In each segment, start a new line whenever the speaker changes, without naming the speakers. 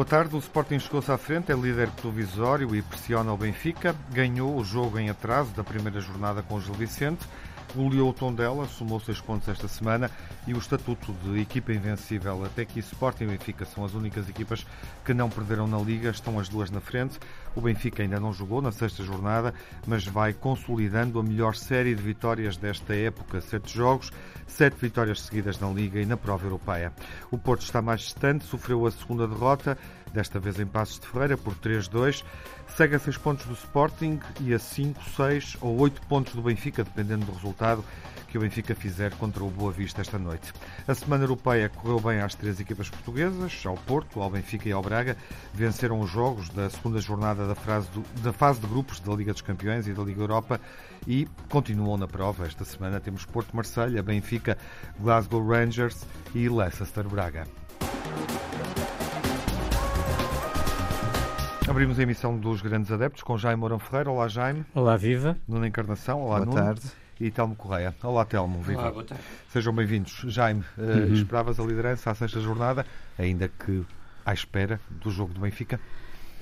Boa tarde. O Sporting chegou-se à frente, é líder provisório e pressiona o Benfica. Ganhou o jogo em atraso da primeira jornada com o Gil Vicente goleou o Tondela, somou seis pontos esta semana e o estatuto de equipa invencível. Até que Sporting e Benfica são as únicas equipas que não perderam na Liga, estão as duas na frente. O Benfica ainda não jogou na sexta jornada, mas vai consolidando a melhor série de vitórias desta época. Sete jogos, sete vitórias seguidas na Liga e na prova europeia. O Porto está mais distante, sofreu a segunda derrota, desta vez em Passos de Ferreira, por 3-2. Segue a 6 pontos do Sporting e a 5, 6 ou 8 pontos do Benfica, dependendo do resultado que o Benfica fizer contra o Boa Vista esta noite. A Semana Europeia correu bem às três equipas portuguesas, ao Porto, ao Benfica e ao Braga. Venceram os jogos da segunda jornada da, da fase de grupos da Liga dos Campeões e da Liga Europa e continuam na prova. Esta semana temos Porto-Marselha, Benfica, Glasgow Rangers e Leicester Braga. Abrimos a emissão dos Grandes Adeptos com Jaime Mourão Ferreira. Olá, Jaime.
Olá, Viva.
Nuno Encarnação. Olá,
boa
Nuno.
tarde.
E Telmo Correia. Olá, Telmo. Viva.
Olá, boa tarde.
Sejam bem-vindos. Jaime, eh, uhum. esperavas a liderança à sexta jornada, ainda que à espera do jogo do Benfica?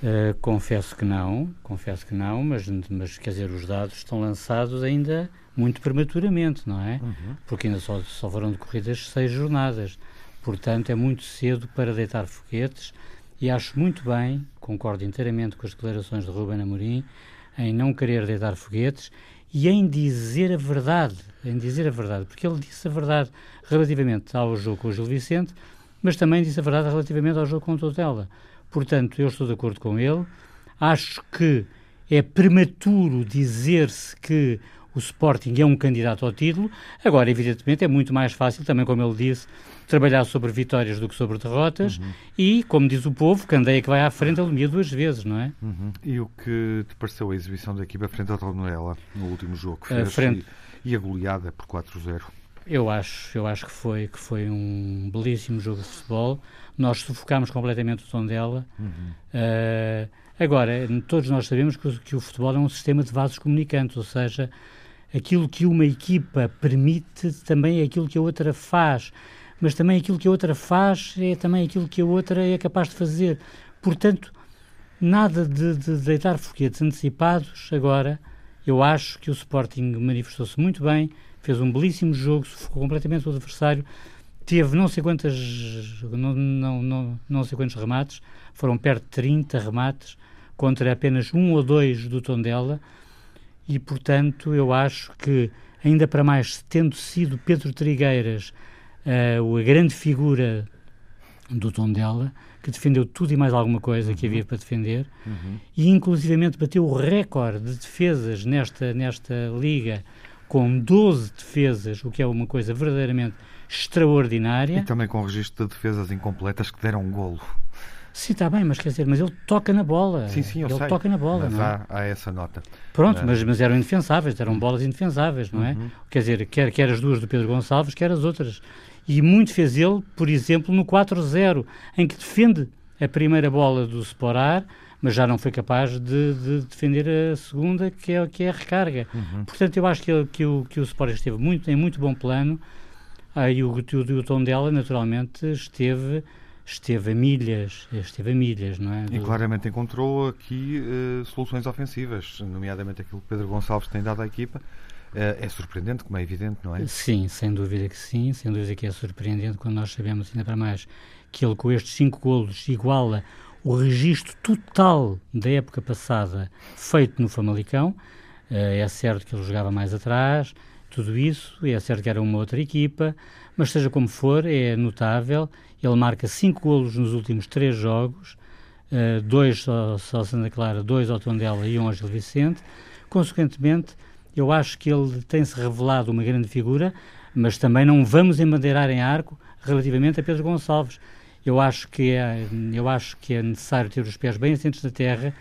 Uh, confesso que não, confesso que não, mas, mas quer dizer, os dados estão lançados ainda muito prematuramente, não é? Uhum. Porque ainda só, só foram decorridas seis jornadas. Portanto, é muito cedo para deitar foguetes e acho muito bem, concordo inteiramente com as declarações de Ruben Amorim, em não querer deitar foguetes e em dizer a verdade, em dizer a verdade, porque ele disse a verdade relativamente ao jogo com o Gil Vicente, mas também disse a verdade relativamente ao jogo com o Totela. Portanto, eu estou de acordo com ele. Acho que é prematuro dizer-se que o Sporting é um candidato ao título. Agora, evidentemente, é muito mais fácil, também como ele disse, trabalhar sobre vitórias do que sobre derrotas uhum. e, como diz o povo, Candeia que vai à frente alumia duas vezes, não é?
Uhum. E o que te pareceu a exibição da equipa frente ao Tondela no último jogo fez frente... e, e a goleada por 4-0?
Eu acho, eu acho que foi, que foi um belíssimo jogo de futebol. Nós sufocámos completamente o Tondela. Uhum. Uh, agora, todos nós sabemos que, que o futebol é um sistema de vasos comunicantes, ou seja, aquilo que uma equipa permite também é aquilo que a outra faz, mas também aquilo que a outra faz é também aquilo que a outra é capaz de fazer. Portanto, nada de, de deitar foguetes antecipados agora. Eu acho que o Sporting manifestou-se muito bem, fez um belíssimo jogo, sufocou completamente o adversário, teve não sei quantas, não, não, não, não sei quantos remates, foram perto de 30 remates, contra apenas um ou dois do Tondela, e, portanto, eu acho que, ainda para mais, tendo sido Pedro Trigueiras uh, a grande figura do Tondela, que defendeu tudo e mais alguma coisa uhum. que havia para defender, uhum. e inclusivamente bateu o recorde de defesas nesta, nesta liga, com 12 defesas, o que é uma coisa verdadeiramente extraordinária.
E também com registro de defesas incompletas que deram um golo.
Sim, está bem, mas quer dizer, mas ele toca na bola.
Sim, sim, eu
ele
sei.
toca na bola,
mas
não é?
há, há essa nota.
Pronto, mas, mas eram indefensáveis, eram bolas indefensáveis, não é? Uhum. Quer dizer, quer, quer as duas do Pedro Gonçalves, quer as outras. E muito fez ele, por exemplo, no 4-0, em que defende a primeira bola do Sporar, mas já não foi capaz de, de defender a segunda, que é, que é a recarga. Uhum. Portanto, eu acho que, ele, que, o, que o Sporting esteve muito, em muito bom plano, aí o, o, o tom dela, naturalmente, esteve esteve a milhas, esteve a milhas, não é?
E claramente encontrou aqui uh, soluções ofensivas, nomeadamente aquilo que Pedro Gonçalves tem dado à equipa. Uh, é surpreendente, como é evidente, não é?
Sim, sem dúvida que sim, sem dúvida que é surpreendente quando nós sabemos ainda para mais que ele com estes cinco golos iguala o registro total da época passada feito no Famalicão. Uh, é certo que ele jogava mais atrás, tudo isso, é certo que era uma outra equipa, mas seja como for, é notável ele marca cinco golos nos últimos três jogos, uh, dois ao, ao Santa Clara, dois ao Tondela e um ao Gil Vicente. Consequentemente, eu acho que ele tem-se revelado uma grande figura, mas também não vamos embandeirar em arco relativamente a Pedro Gonçalves. Eu acho que é, eu acho que é necessário ter os pés bem assentos na terra.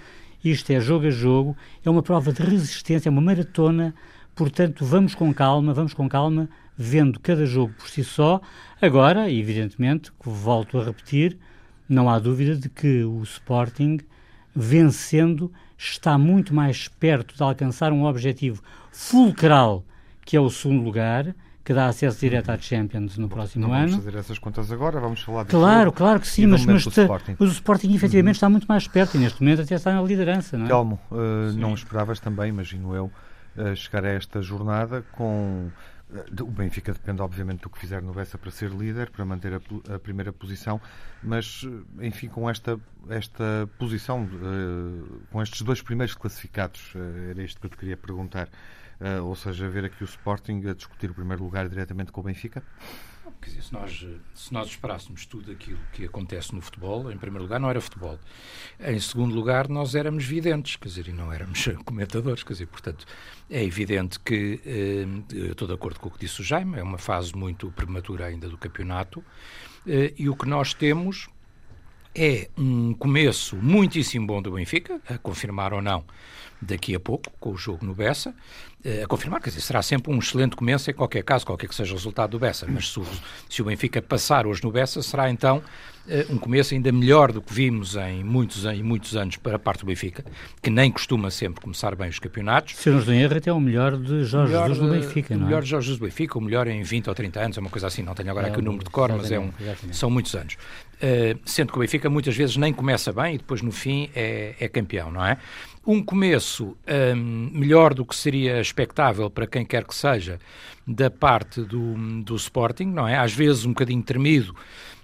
Isto é jogo a jogo, é uma prova de resistência, é uma maratona. Portanto, vamos com calma, vamos com calma, vendo cada jogo por si só. Agora, evidentemente, volto a repetir, não há dúvida de que o Sporting, vencendo, está muito mais perto de alcançar um objetivo fulcral, que é o segundo lugar, que dá acesso direto à Champions no próximo
não
ano.
Vamos fazer essas contas agora, vamos falar
disso. Claro, claro que sim, mas, mas,
o Sporting.
mas o Sporting efetivamente uhum. está muito mais perto e neste momento até está na liderança. Não é?
Telmo, uh, não esperavas também, imagino eu, uh, chegar a esta jornada com o Benfica depende, obviamente, do que fizer no Bessa para ser líder, para manter a, a primeira posição, mas, enfim, com esta, esta posição, uh, com estes dois primeiros classificados, uh, era isto que eu te queria perguntar, uh, ou seja, ver aqui o Sporting a discutir o primeiro lugar diretamente com o Benfica?
Quer dizer, se nós, se nós esperássemos tudo aquilo que acontece no futebol, em primeiro lugar não era futebol. Em segundo lugar, nós éramos videntes, quer dizer, e não éramos comentadores, quer dizer, portanto, é evidente que, eh, estou de acordo com o que disse o Jaime, é uma fase muito prematura ainda do campeonato, eh, e o que nós temos é um começo muitíssimo bom do Benfica, a confirmar ou não daqui a pouco, com o jogo no Bessa, eh, a confirmar, quer dizer, será sempre um excelente começo em qualquer caso, qualquer que seja o resultado do Bessa, mas se o, se o Benfica passar hoje no Bessa, será então eh, um começo ainda melhor do que vimos em muitos, em muitos anos para a parte do Benfica, que nem costuma sempre começar bem os campeonatos.
Se não estou em erro, até é o melhor de Jorge melhor, Jesus no Benfica,
não
é?
O melhor de Jorge Jesus do Benfica, o melhor em 20 ou 30 anos, é uma coisa assim, não tenho agora é, aqui o número de cor, mas é um, são muitos anos. Uh, sendo que o Benfica muitas vezes nem começa bem e depois no fim é, é campeão, não é? Um começo um, melhor do que seria expectável para quem quer que seja da parte do, do Sporting, não é? Às vezes um bocadinho tremido,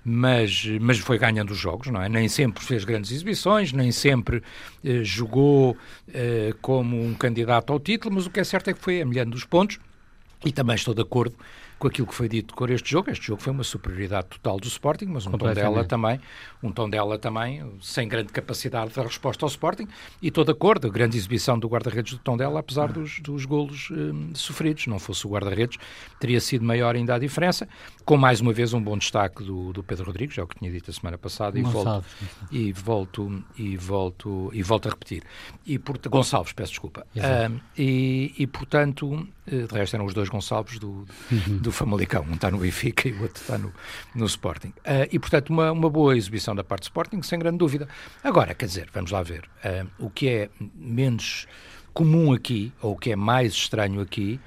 mas, mas foi ganhando os jogos, não é? Nem sempre fez grandes exibições, nem sempre eh, jogou eh, como um candidato ao título, mas o que é certo é que foi amelhando os pontos e também estou de acordo com aquilo que foi dito com este jogo. Este jogo foi uma superioridade total do Sporting, mas um tom dela também, um tom dela também sem grande capacidade de resposta ao Sporting e acordo, a grande exibição do guarda-redes do tom dela, apesar dos, dos golos hum, sofridos. Não fosse o guarda-redes, teria sido maior ainda a diferença. Com mais uma vez um bom destaque do, do Pedro Rodrigues, é o que tinha dito a semana passada, e volto, e volto e volto e volto a repetir. E por, Gonçalves, peço desculpa. Uh, e, e portanto, eh, de resto eram os dois Gonçalves do, do Famalicão, um está no Benfica e o outro está no, no Sporting. Uh, e portanto, uma, uma boa exibição da parte do Sporting, sem grande dúvida. Agora, quer dizer, vamos lá ver, uh, o que é menos comum aqui, ou o que é mais estranho aqui,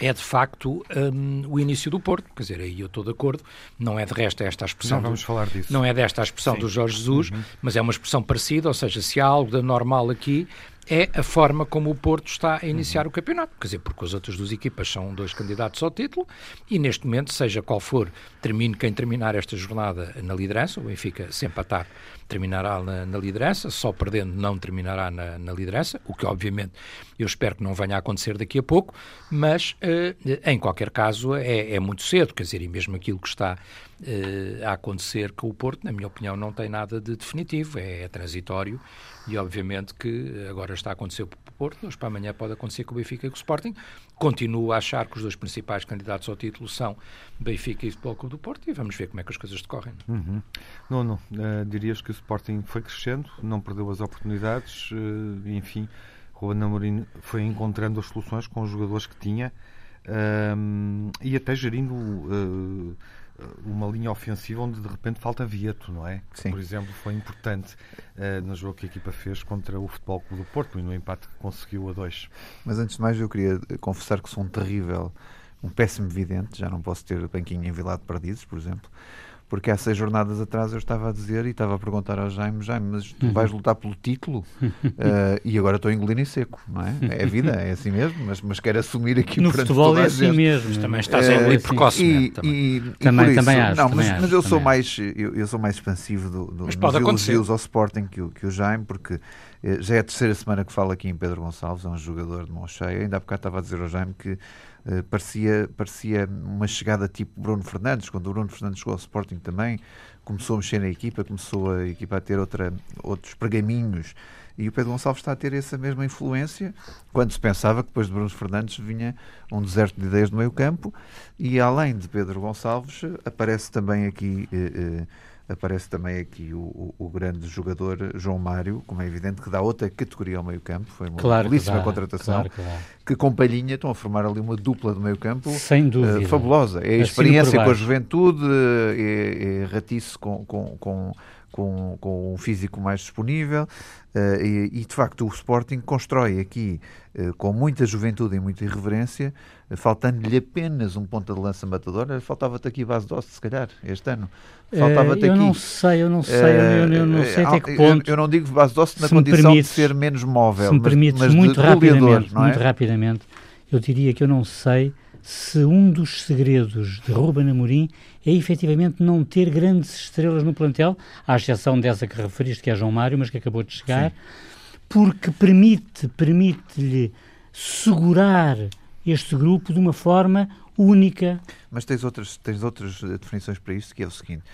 é de facto um, o início do Porto. Quer dizer, aí eu estou de acordo. Não é de resto esta a expressão.
Não vamos
do,
falar disso.
Não é desta a expressão Sim. do Jorge Jesus, uhum. mas é uma expressão parecida, ou seja, se há algo de normal aqui, é a forma como o Porto está a iniciar uhum. o campeonato. Quer dizer, porque as outras duas equipas são dois candidatos ao título e neste momento, seja qual for, termine quem terminar esta jornada na liderança, o Benfica se empatar terminará na, na liderança, só perdendo não terminará na, na, liderança, o que obviamente eu espero que não venha a acontecer daqui a pouco, mas uh, em qualquer caso é, é, muito cedo, quer dizer, e mesmo aquilo que está uh, a acontecer com o Porto, na minha opinião, não tem nada de definitivo, é, é transitório e obviamente que agora está a acontecer com o Porto, hoje para amanhã pode acontecer com o Benfica e com o Sporting. Continuo a achar que os dois principais candidatos ao título são Benfica e Futebol Clube do Porto e vamos ver como é que as coisas decorrem.
Uhum. Não, não. Uh, dirias que o Sporting foi crescendo, não perdeu as oportunidades, uh, enfim, Ruben Amorim foi encontrando as soluções com os jogadores que tinha uh, e até gerindo uma linha ofensiva onde de repente falta Vieto, não é? Que, por exemplo, foi importante uh, no jogo que a equipa fez contra o Futebol Clube do Porto e no empate que conseguiu a dois.
Mas antes de mais, eu queria confessar que sou um terrível, um péssimo vidente, já não posso ter banquinho em Vila de Perdizes, por exemplo porque há seis jornadas atrás eu estava a dizer e estava a perguntar ao Jaime, Jaime, mas tu uhum. vais lutar pelo título? uh, e agora estou a engolir em seco, não é? É a vida, é assim mesmo, mas, mas quero assumir aqui
no futebol é assim mesmo.
Mas também estás a engolir precocemente.
E, também. E, também, isso, acho.
Não,
mas,
mas, eu, sou mais, eu, eu, sou mais expansivo do, do,
mas pode dos acontecer.
ao Sporting que o, que o Jaime, porque eh, já é a terceira semana que falo aqui em Pedro Gonçalves, é um jogador de mão cheia. Ainda há bocado estava a dizer ao Jaime que uh, parecia, parecia uma chegada tipo Bruno Fernandes, quando o Bruno Fernandes chegou ao Sporting também, começou a mexer na equipa, começou a equipa a ter outra, outros pergaminhos. E o Pedro Gonçalves está a ter essa mesma influência, quando se pensava que depois de Bruno Fernandes vinha um deserto de ideias no meio campo. E além de Pedro Gonçalves, aparece também aqui. Eh, eh, aparece também aqui o, o, o, grande jogador João Mário, como é evidente, que dá outra categoria ao meio-campo. Foi uma
claro
belíssima contratação. Claro que, que, com Palhinha estão a formar ali uma dupla do meio-campo
uh,
fabulosa. É a experiência com a juventude, é, é ratice com, com, com com, com um físico mais disponível uh, e, e, de facto o Sporting constrói aqui uh, com muita juventude e muita irreverência, uh, faltando-lhe apenas um ponta de lança matador. Faltava-te aqui base doce, se calhar, este ano.
Faltava-te eu aqui. Não sei, eu não sei, eu, eu não sei até que ponto.
Eu, eu não digo base doce na condição de ser menos móvel,
se me permites, mas, mas muito rapidamente, é? muito rapidamente, eu diria que eu não sei se um dos segredos de Ruben Amorim é efetivamente não ter grandes estrelas no plantel, à exceção dessa que referiste, que é João Mário, mas que acabou de chegar, Sim. porque permite, permite-lhe segurar este grupo de uma forma única.
Mas tens outras, tens outras definições para isso, que é o seguinte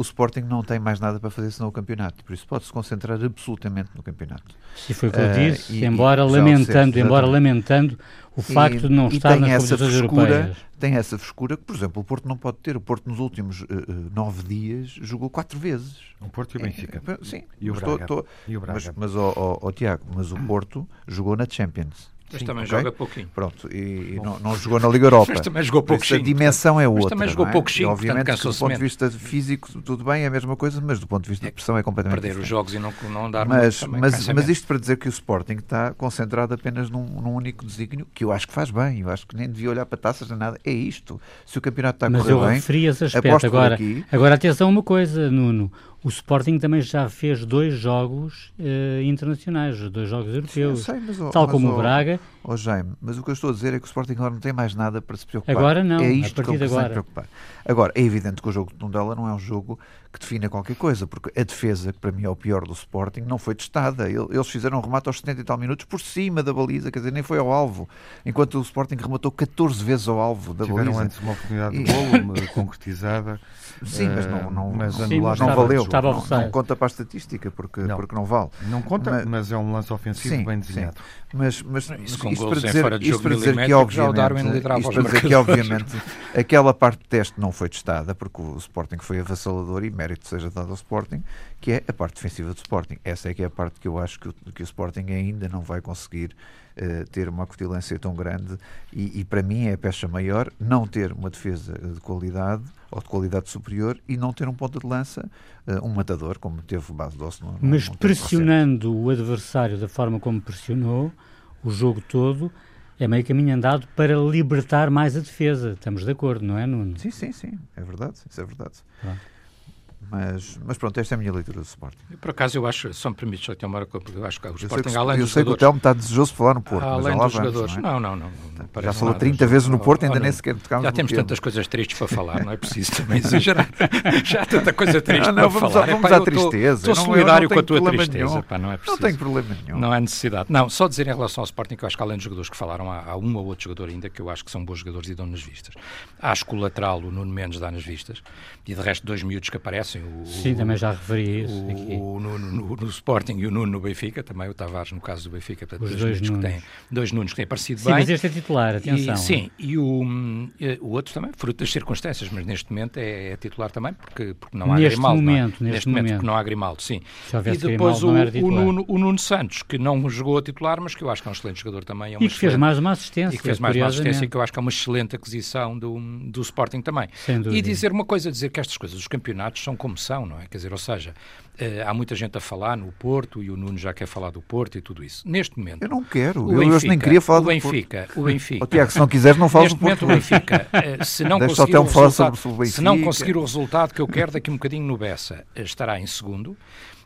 o Sporting não tem mais nada para fazer senão o campeonato, por isso pode-se concentrar absolutamente no campeonato.
E foi o que eu disse, uh, e, embora e lamentando, embora lamentando o facto e, de não estar nas competições europeias.
Tem essa frescura que, por exemplo, o Porto não pode ter. O Porto nos últimos uh, nove dias jogou quatro vezes.
O Porto e o Benfica.
É, sim.
E o Braga. Tô, tô,
e o Braga. Mas, mas oh, oh, oh, Tiago, mas o Porto jogou na Champions.
Mas Sim, também okay? joga pouquinho.
Pronto, e, e não, não, jogou na Liga Europa.
Mas também jogou pouquinho.
A dimensão é outra. Mas
também jogou
é?
pouquinho.
Obviamente, do ponto de vista físico, tudo bem, é a mesma coisa, mas do ponto de vista de pressão é completamente
Perder
diferente.
os jogos e não, não dar
mas, mas, mas isto para dizer que o Sporting está concentrado apenas num, num, único desígnio, que eu acho que faz bem. Eu acho que nem devia olhar para taças nem nada. É isto. Se o campeonato está a correr bem. Mas eu
referi esse aspecto. Agora, agora, atenção a uma coisa, Nuno. O Sporting também já fez dois jogos uh, internacionais, dois jogos europeus,
Sim, sei, mas,
tal mas, como o Braga.
Ó oh, Jaime, mas o que eu estou a dizer é que o Sporting agora não tem mais nada para se preocupar.
Agora não,
é isto
a partir
que
de agora.
preocupar. Agora, é evidente que o jogo de Tondela não é um jogo que defina qualquer coisa, porque a defesa, que para mim é o pior do Sporting, não foi testada. Eles fizeram um remate aos 70 e tal minutos por cima da baliza, quer dizer, nem foi ao alvo, enquanto o Sporting rematou 14 vezes ao alvo da
Tiveram
baliza.
antes uma oportunidade de golo concretizada.
Sim, mas não, não, mas sim, não, não valeu. Estava não, não, conta para a estatística, porque não, porque não vale.
Não conta, mas, mas é um lance ofensivo sim, bem desenhado.
Sim. Mas, mas isto, isto para dizer, isto para dizer que, obviamente, isto para dizer que, obviamente, aquela parte de teste não foi testada, porque o Sporting foi avassalador e mérito seja dado ao Sporting, que é a parte defensiva do Sporting. Essa é que é a parte que eu acho que o, que o Sporting ainda não vai conseguir uh, ter uma acutilância tão grande e, e, para mim é a pecha maior não ter uma defesa de qualidade ou de qualidade superior e não ter um ponto de lança, uh, um matador, como teve o Base Doce no,
Mas pressionando o adversário da forma como pressionou o jogo todo, é meio caminho andado para libertar mais a defesa. Estamos de acordo, não é, Nuno?
Sim, sim, sim. É verdade. Isso é verdade. Ah. Mas, mas pronto, esta é a minha leitura do Sporting.
Por acaso, eu acho, só me permite só ter uma porque eu acho que o Sporting, que, além
eu
sei
que o Telmo está desejoso de falar no Porto.
Além dos jogadores. Não, é? não, não,
não, Já falou 30 vezes no Porto, ainda nem sequer tocámos
Já temos tantas coisas tristes para falar, não é preciso também exagerar. Já há tanta coisa triste não, não, para vamos falar.
A, vamos à tristeza.
Estou solidário com a tua tristeza. Pá,
não é preciso. Não tenho problema nenhum.
Não há necessidade. Não, só dizer em relação ao Sporting que eu acho que além dos jogadores que falaram, há, há um ou outro jogador ainda que eu acho que são bons jogadores e dão nas vistas. Acho que o lateral, o Nuno Mendes, dá nas vistas. E de resto, dois miúdos que aparecem.
Sim, também já referi isso
o, o Nuno no, no, Sporting e o Nuno no Benfica, também o Tavares no caso do Benfica, portanto, Os dois, nunos. Que têm, dois Nunos que têm aparecido
sim,
bem.
Sim, mas este é titular, atenção.
E, sim, e o, o outro também, fruto das circunstâncias, mas neste momento é, é titular também, porque, porque não há
neste
Grimaldo.
Momento,
não é?
neste, momento,
porque não há Grimaldo, sim. E depois o, o, Nuno, o Nuno Santos, que não jogou a titular, mas que eu acho que é um excelente jogador também. É
e que fez mais uma assistência.
E que fez mais uma assistência, que eu acho que é uma excelente aquisição do, do Sporting também. E dizer uma coisa, dizer que estas coisas, os campeonatos são como são, não é? Quer dizer, ou seja, Uh, há muita gente a falar no Porto e o Nuno já quer falar do Porto e tudo isso. Neste momento.
Eu não quero. O eu Benfica, nem queria falar
o Benfica, do Porto. O Benfica.
Oh, Tiago, se não quiseres, não fales
do Porto. Neste momento, o Benfica, uh, se, não conseguir o resultado, se não conseguir o resultado que eu quero daqui um bocadinho no Bessa, estará em segundo.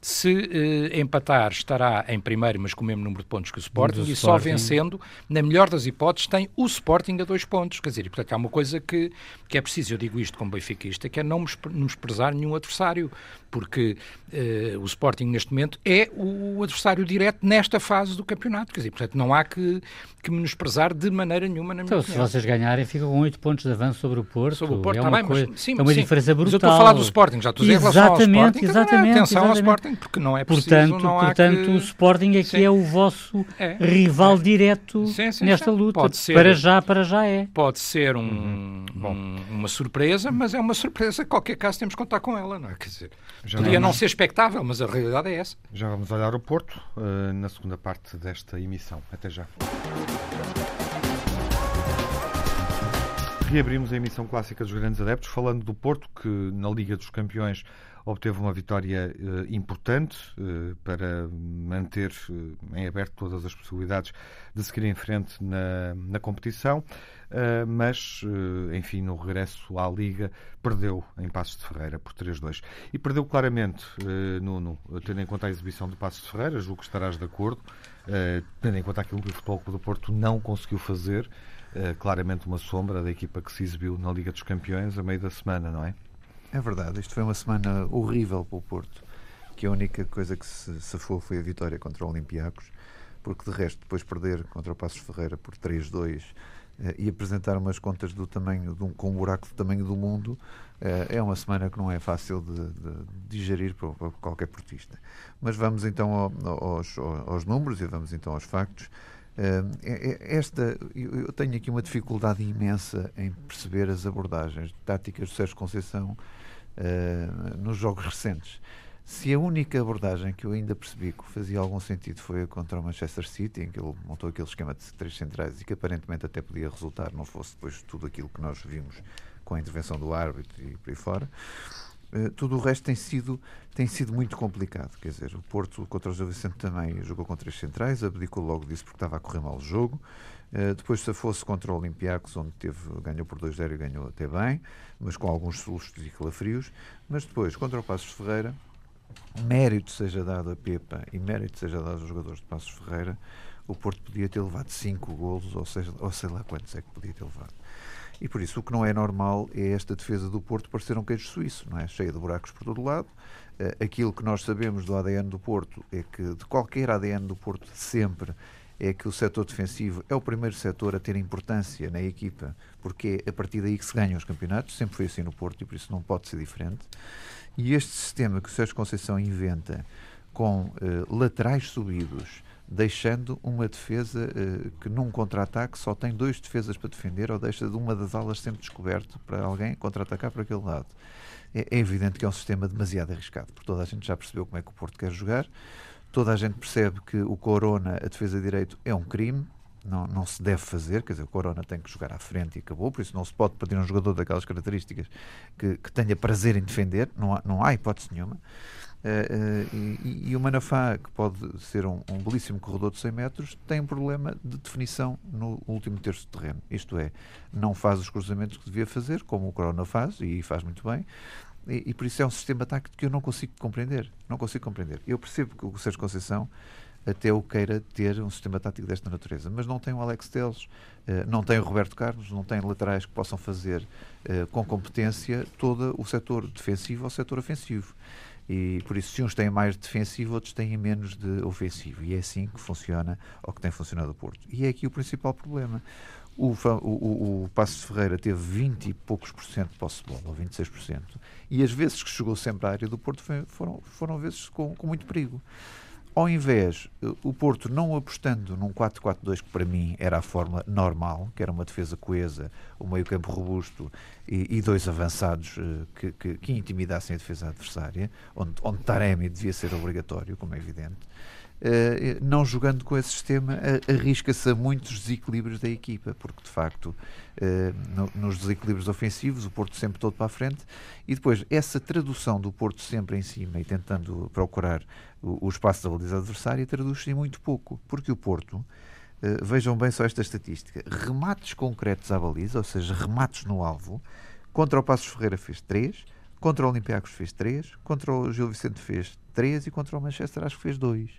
Se uh, empatar, estará em primeiro, mas com o mesmo número de pontos que o Sporting, e só vencendo, na melhor das hipóteses, tem o Sporting a dois pontos. Quer dizer, portanto, há uma coisa que, que é preciso, eu digo isto como benfiquista, que é não desprezar nenhum adversário, porque uh, o Sporting, neste momento, é o adversário direto nesta fase do campeonato. Quer dizer, portanto, não há que, que menosprezar de maneira nenhuma, na
minha
então,
opinião. se vocês ganharem, ficam com oito pontos de avanço sobre o Porto.
Sobre o Porto,
é
tá
uma,
bem,
coisa,
mas, sim,
é uma
sim,
diferença brutal.
Mas eu estou a falar do Sporting, já estou a dizer em relação ao Sporting.
Exatamente,
atenção
exatamente.
ao Sporting, porque não é preciso,
portanto,
não há
portanto
que...
o Sporting aqui é, é o vosso é, rival é. direto sim, sim, nesta sim. luta. Pode ser, para já, para já é.
Pode ser um, uhum. um, uma surpresa, mas é uma surpresa, qualquer caso temos que contar com ela, não é? Quer dizer, já podia vamos... não ser expectável, mas a realidade é essa.
Já vamos olhar o Porto uh, na segunda parte desta emissão. Até já. Reabrimos a emissão clássica dos grandes adeptos, falando do Porto, que na Liga dos Campeões obteve uma vitória uh, importante uh, para manter uh, em aberto todas as possibilidades de seguir em frente na, na competição, mas, enfim, no regresso à Liga, perdeu em Passos de Ferreira por 3-2. E perdeu claramente, Nuno, tendo em conta a exibição do Passos de Ferreira, julgo que estarás de acordo, tendo em conta aquilo que o Futebol Clube do Porto não conseguiu fazer, claramente uma sombra da equipa que se exibiu na Liga dos Campeões a meio da semana, não é?
É verdade, isto foi uma semana horrível para o Porto, que a única coisa que se safou foi a vitória contra o Olympiacos, porque de resto, depois perder contra o Passos Ferreira por 3-2 eh, e apresentar umas contas do tamanho de um, com um buraco do tamanho do mundo, eh, é uma semana que não é fácil de, de digerir para, para, qualquer portista. Mas vamos então aos, aos números e vamos então aos factos. Uh, esta, eu tenho aqui uma dificuldade imensa em perceber as abordagens táticas do Sérgio Conceição uh, nos jogos recentes. Se a única abordagem que eu ainda percebi que fazia algum sentido foi contra o Manchester City, em que ele montou aquele esquema de três centrais e que aparentemente até podia resultar, não fosse depois tudo aquilo que nós vimos com a intervenção do árbitro e por aí fora, uh, tudo o resto tem sido, tem sido muito complicado. Quer dizer, o Porto contra o Gil Vicente também jogou com três centrais, abdicou logo disso porque estava a correr mal o jogo. Uh, depois, se fosse contra o Olympiacos, onde teve, ganhou por 2-0 e ganhou até bem, mas com alguns sustos e calafrios. Mas depois, contra o Passos Ferreira, mérito seja dado a Pepa e mérito seja dado aos jogadores de Passos Ferreira, o Porto podia ter levado 5 golos, ou, seja, ou sei lá quantos é que podia ter levado. E por isso o que não é normal é esta defesa do Porto parecer um queijo suíço, não é? Cheia de buracos por todo lado. Uh, aquilo que nós sabemos do ADN do Porto é que, de qualquer ADN do Porto, sempre é que o setor defensivo é o primeiro setor a ter importância na equipa, porque é a partir daí que se ganham os campeonatos, sempre foi assim no Porto e por isso não pode ser diferente. E este sistema que o Sérgio Conceição inventa com uh, laterais subidos, deixando uma defesa uh, que num contra-ataque só tem dois defesas para defender ou deixa de uma das alas sempre descoberto para alguém contra-atacar para aquele lado. É, é evidente que é um sistema demasiado arriscado, porque toda a gente já percebeu como é que o Porto quer jogar Toda a gente percebe que o Corona, a defesa de direito, é um crime, não, não se deve fazer, quer dizer, o Corona tem que jogar à frente e acabou, por isso não se pode pedir um jogador daquelas características que, que tenha prazer em defender, não há, não há hipótese nenhuma. Uh, uh, e, e, o Manafá, que pode ser um, um, belíssimo corredor de 100 metros, tem um problema de definição no último terço de terreno. Isto é, não faz os cruzamentos que devia fazer, como o Corona faz, e faz muito bem, e, e, por isso é um sistema tático que eu não consigo compreender. Não consigo compreender. Eu percebo que o Sérgio Conceição até o queira ter um sistema tático desta natureza, mas não tem o Alex Teles, eh, não tem o Roberto Carlos, não tem laterais que possam fazer eh, com competência todo o setor defensivo ou o setor ofensivo. E por isso, se uns têm mais defensivo, outros têm menos de ofensivo. E é assim que funciona, ou que tem funcionado o Porto. E é aqui o principal problema. O, o, o, Passo Ferreira teve 20 e poucos por cento de posse de bola, ou 26 por cento, e as vezes que chegou sempre à área do Porto foram, foram vezes com, com muito perigo. Ao invés, o Porto não apostando num 4-4-2, que para mim era a forma normal, que era uma defesa coesa, o meio-campo robusto e, e, dois avançados uh, que, que, que, intimidassem a defesa adversária, onde, onde Taremi devia ser obrigatório, como é evidente, Uh, não jogando com esse sistema, arrisca-se a muitos desequilíbrios da equipa, porque de facto, no, nos desequilíbrios ofensivos, o Porto sempre todo para a frente, e depois essa tradução do Porto sempre em cima e tentando procurar o, o espaço da baliza adversária, traduz-se em muito pouco, porque o Porto. Uh, vejam bem só esta estatística: remates concretos à baliza, ou seja, remates no alvo. Contra o Passos Ferreira fez 3, contra o Olympiacos fez 3, contra o Gil Vicente fez 3 e contra o Manchester acho que fez 2.